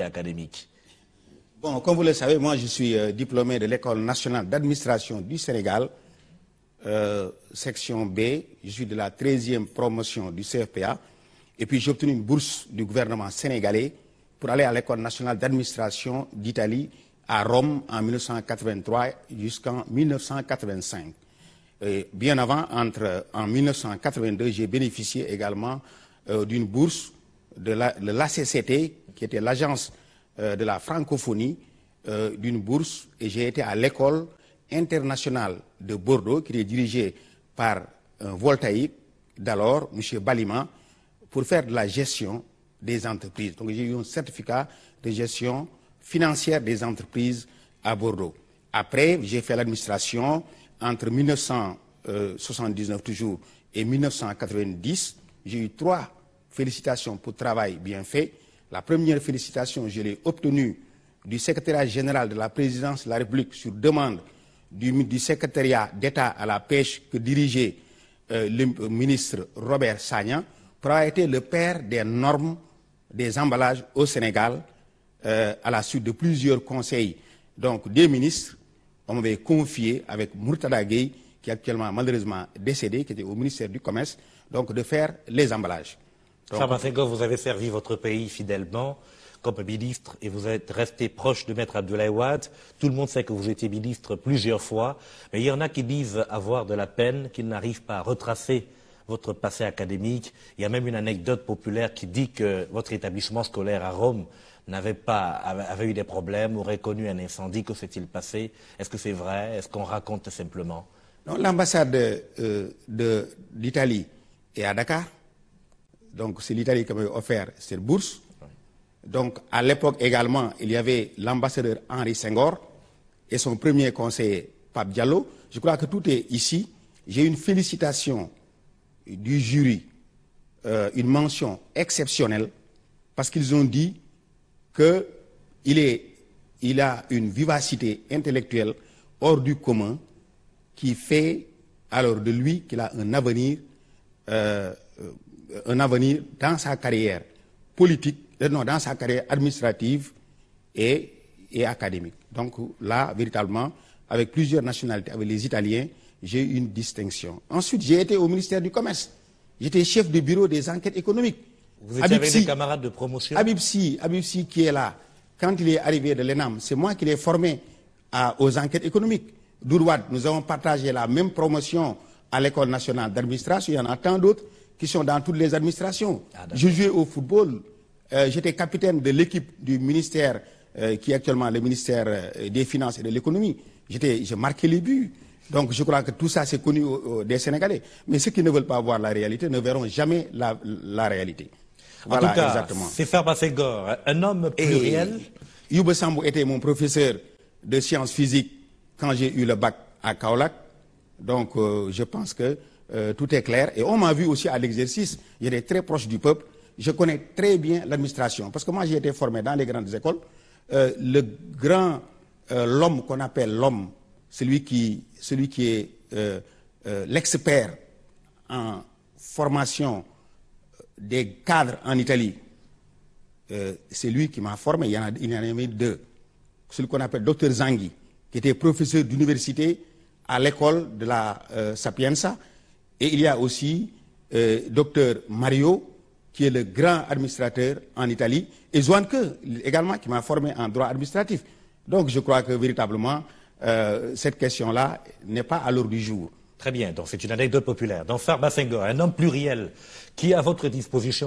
académique Bon, comme vous le savez, moi je suis euh, diplômé de l'École nationale d'administration du Sénégal, euh, section B. Je suis de la 13e promotion du CFPA. Et puis j'ai obtenu une bourse du gouvernement sénégalais pour aller à l'École nationale d'administration d'Italie à Rome en 1983 jusqu'en 1985. Et bien avant, entre, en 1982, j'ai bénéficié également euh, d'une bourse de l'ACCT, qui était l'agence euh, de la francophonie, euh, d'une bourse, et j'ai été à l'école internationale de Bordeaux, qui est dirigée par un d'alors, M. Balima, pour faire de la gestion des entreprises. Donc j'ai eu un certificat de gestion financière des entreprises à Bordeaux. Après, j'ai fait l'administration entre 1979 toujours et 1990. J'ai eu trois félicitations pour travail bien fait. La première félicitation, je l'ai obtenue du secrétaire général de la présidence de la République sur demande du, secrétariat d'État à la pêche que dirigeait euh, le ministre Robert Sagna pour avoir été le père des normes des emballages au Sénégal euh, à la suite de plusieurs conseils donc des ministres. On m'avait confié avec Murtada Gueye, qui est actuellement malheureusement décédé, qui était au ministère du Commerce, donc de faire les emballages. Vous avez servi votre pays fidèlement comme ministre et vous êtes resté proche de Maître Abdoulaye Wade. Tout le monde sait que vous étiez ministre plusieurs fois, mais il y en a qui disent avoir de la peine, qu'ils n'arrivent pas à retracer votre passé académique. Il y a même une anecdote populaire qui dit que votre établissement scolaire à Rome n'avait pas, avait eu des problèmes, aurait connu un incendie. Que s'est-il passé? Est-ce que c'est vrai? Est-ce qu'on raconte simplement? L'ambassade euh, d'Italie est à Dakar. Donc c'est l'Italie qui m'a offert cette bourse. Donc à l'époque également, il y avait l'ambassadeur Henri Senghor et son premier conseiller, Pape Diallo. Je crois que tout est ici. J'ai une félicitation du jury, euh, une mention exceptionnelle, parce qu'ils ont dit qu'il il a une vivacité intellectuelle hors du commun qui fait alors de lui qu'il a un avenir, euh, un avenir dans sa carrière politique, euh, non, dans sa carrière administrative et, et académique. Donc là, véritablement, avec plusieurs nationalités, avec les Italiens, j'ai eu une distinction. Ensuite, j'ai été au ministère du Commerce. J'étais chef du bureau des enquêtes économiques. Vous étiez avec des camarades de promotion Habib Si, qui est là, quand il est arrivé de l'ENAM, c'est moi qui l'ai formé aux enquêtes économiques. Dourouad, nous avons partagé la même promotion à l'École nationale d'administration. Il y en a tant d'autres qui sont dans toutes les administrations. Ah, je jouais au football. Euh, j'étais capitaine de l'équipe du ministère, euh, qui est actuellement le ministère euh, des Finances et de l'Économie. J'ai marqué les buts. Donc je crois que tout ça, c'est connu des Sénégalais. Mais ceux qui ne veulent pas voir la réalité ne verront jamais la, réalité. En tout cas, c'est Farba un homme pluriel. Yoube Sambou était mon professeur de sciences physiques quand j'ai eu le bac à Kaolac. Donc je pense que euh, tout est clair. Et on m'a vu aussi à l'exercice. J'étais très proche du peuple. Je connais très bien l'administration. Parce que moi, j'ai été formé dans les grandes écoles. Euh, le grand, l'homme qu'on appelle l'homme celui qui, est euh, euh, l'expert en formation des cadres en Italie, euh, c'est lui qui m'a formé. Il y en a, il deux. Celui qu'on appelle Dr Zanghi, qui était professeur d'université à l'école de la Sapienza. Et il y a aussi Dr Mario, qui est le grand administrateur en Italie, et Zwanke, également, qui m'a formé en droit administratif. Donc je crois que véritablement, euh, cette question-là n'est pas à l'ordre du jour. Très bien, donc c'est une anecdote populaire. Dans Farba Senghor, un homme pluriel qui, à votre disposition,